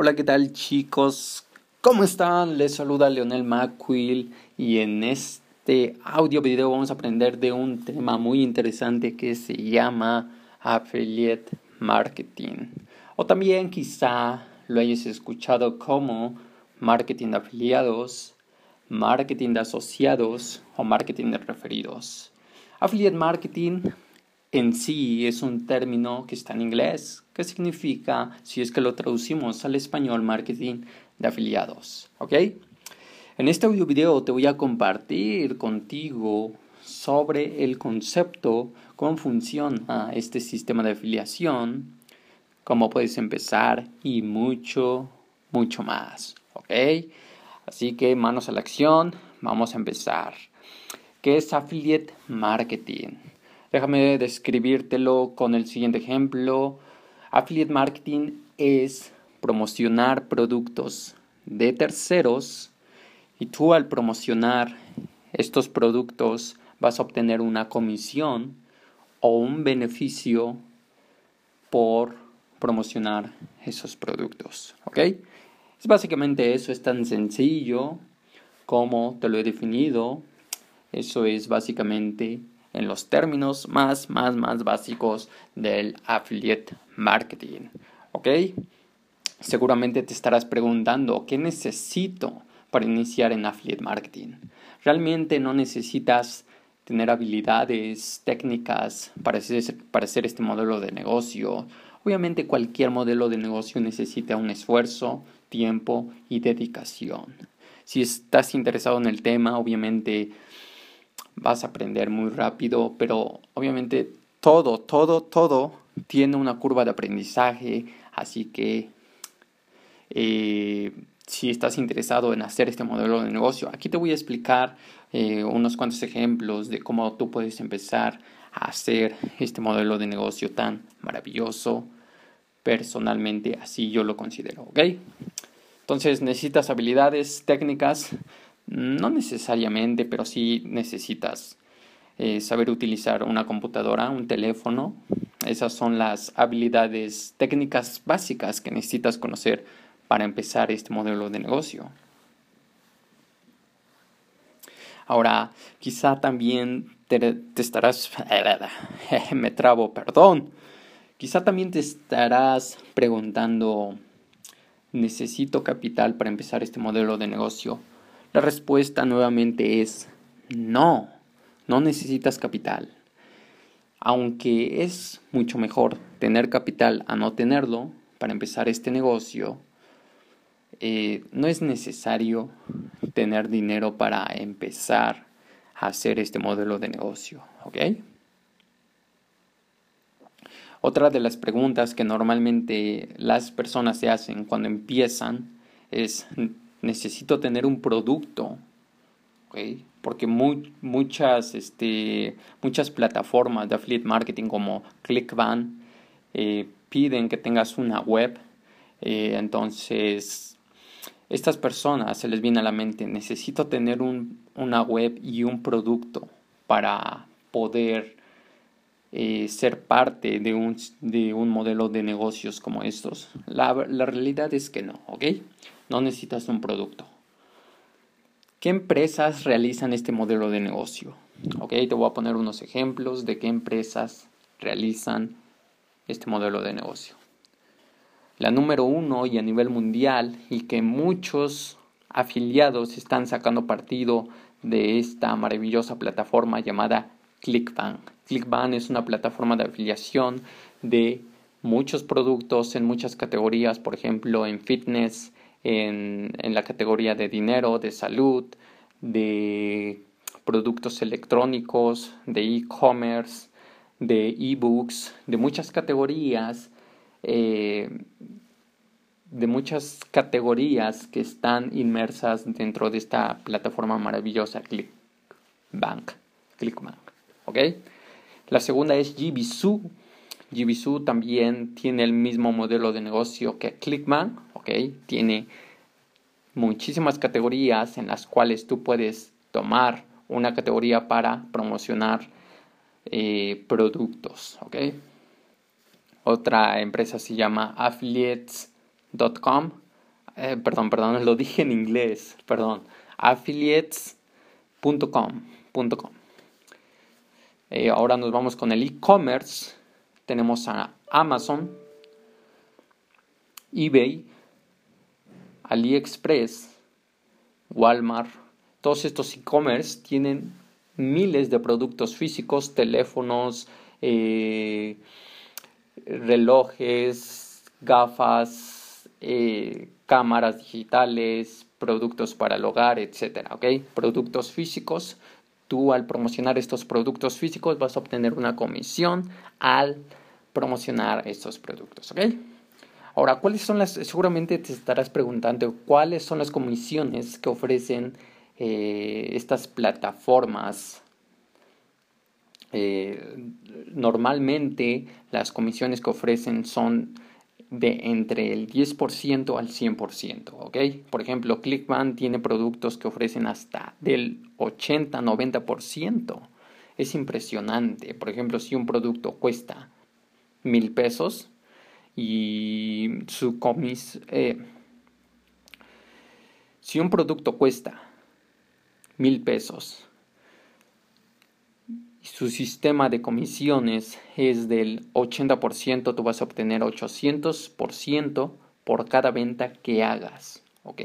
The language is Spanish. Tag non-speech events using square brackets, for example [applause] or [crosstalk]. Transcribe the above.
Hola, ¿qué tal chicos? ¿Cómo están? Les saluda Leonel McQuill y en este audio video vamos a aprender de un tema muy interesante que se llama Affiliate Marketing. O también quizá lo hayas escuchado como marketing de afiliados, marketing de asociados o marketing de referidos. Affiliate marketing en sí es un término que está en inglés, que significa, si es que lo traducimos al español, marketing de afiliados. ¿Ok? En este audio video te voy a compartir contigo sobre el concepto, cómo funciona este sistema de afiliación, cómo puedes empezar y mucho, mucho más. ¿Ok? Así que manos a la acción, vamos a empezar. ¿Qué es affiliate marketing? Déjame describírtelo con el siguiente ejemplo. Affiliate marketing es promocionar productos de terceros y tú al promocionar estos productos vas a obtener una comisión o un beneficio por promocionar esos productos. ¿Ok? Es básicamente eso, es tan sencillo como te lo he definido. Eso es básicamente en los términos más, más, más básicos del affiliate marketing. ¿Ok? Seguramente te estarás preguntando, ¿qué necesito para iniciar en affiliate marketing? Realmente no necesitas tener habilidades técnicas para hacer, para hacer este modelo de negocio. Obviamente cualquier modelo de negocio necesita un esfuerzo, tiempo y dedicación. Si estás interesado en el tema, obviamente vas a aprender muy rápido, pero obviamente todo, todo, todo tiene una curva de aprendizaje, así que eh, si estás interesado en hacer este modelo de negocio, aquí te voy a explicar eh, unos cuantos ejemplos de cómo tú puedes empezar a hacer este modelo de negocio tan maravilloso. Personalmente, así yo lo considero, ¿ok? Entonces necesitas habilidades técnicas no necesariamente, pero sí necesitas eh, saber utilizar una computadora, un teléfono. Esas son las habilidades técnicas básicas que necesitas conocer para empezar este modelo de negocio. Ahora, quizá también te, te estarás... [laughs] me trabo, perdón. Quizá también te estarás preguntando, ¿necesito capital para empezar este modelo de negocio? La respuesta nuevamente es no, no necesitas capital. Aunque es mucho mejor tener capital a no tenerlo para empezar este negocio, eh, no es necesario tener dinero para empezar a hacer este modelo de negocio, ¿ok? Otra de las preguntas que normalmente las personas se hacen cuando empiezan es necesito tener un producto, porque muchas, este, muchas plataformas de affiliate marketing como ClickBank eh, piden que tengas una web. Eh, entonces, estas personas se les viene a la mente, necesito tener un, una web y un producto para poder eh, ser parte de un, de un modelo de negocios como estos. La, la realidad es que no, ¿ok? No necesitas un producto. ¿Qué empresas realizan este modelo de negocio? Ok, te voy a poner unos ejemplos de qué empresas realizan este modelo de negocio. La número uno y a nivel mundial y que muchos afiliados están sacando partido de esta maravillosa plataforma llamada ClickBank. ClickBank es una plataforma de afiliación de muchos productos en muchas categorías, por ejemplo en fitness, en, la categoría de dinero, de salud, de productos electrónicos, de e-commerce, de e-books, de muchas categorías, eh, de muchas categorías que están inmersas dentro de esta plataforma maravillosa ClickBank. ClickBank ¿ok? La segunda es GBSU. GBSU también tiene el mismo modelo de negocio que ClickBank, tiene muchísimas categorías en las cuales tú puedes tomar una categoría para promocionar eh, productos, Otra empresa se llama affiliates.com, eh, perdón, perdón, [laughs] lo dije en inglés, perdón, affiliates.com. Eh, ahora nos vamos con el e-commerce. Tenemos a Amazon, eBay, AliExpress, Walmart. Todos estos e-commerce tienen miles de productos físicos, teléfonos, eh, relojes, gafas, eh, cámaras digitales, productos para el hogar, etcétera, ¿ok? Productos físicos. Tú al promocionar estos productos físicos vas a obtener una comisión al promocionar estos productos, ¿ok? Ahora, ¿cuáles son las, seguramente te estarás preguntando, cuáles son las comisiones que ofrecen eh, estas plataformas eh, normalmente las comisiones que ofrecen son de entre el 10% al 100%, ¿ok? Por ejemplo, Clickbank tiene productos que ofrecen hasta del 80-90%. Es impresionante. Por ejemplo, si un producto cuesta mil pesos y su comis... Eh, si un producto cuesta mil pesos su sistema de comisiones es del 80%, tú vas a obtener 800% por cada venta que hagas, ¿ok?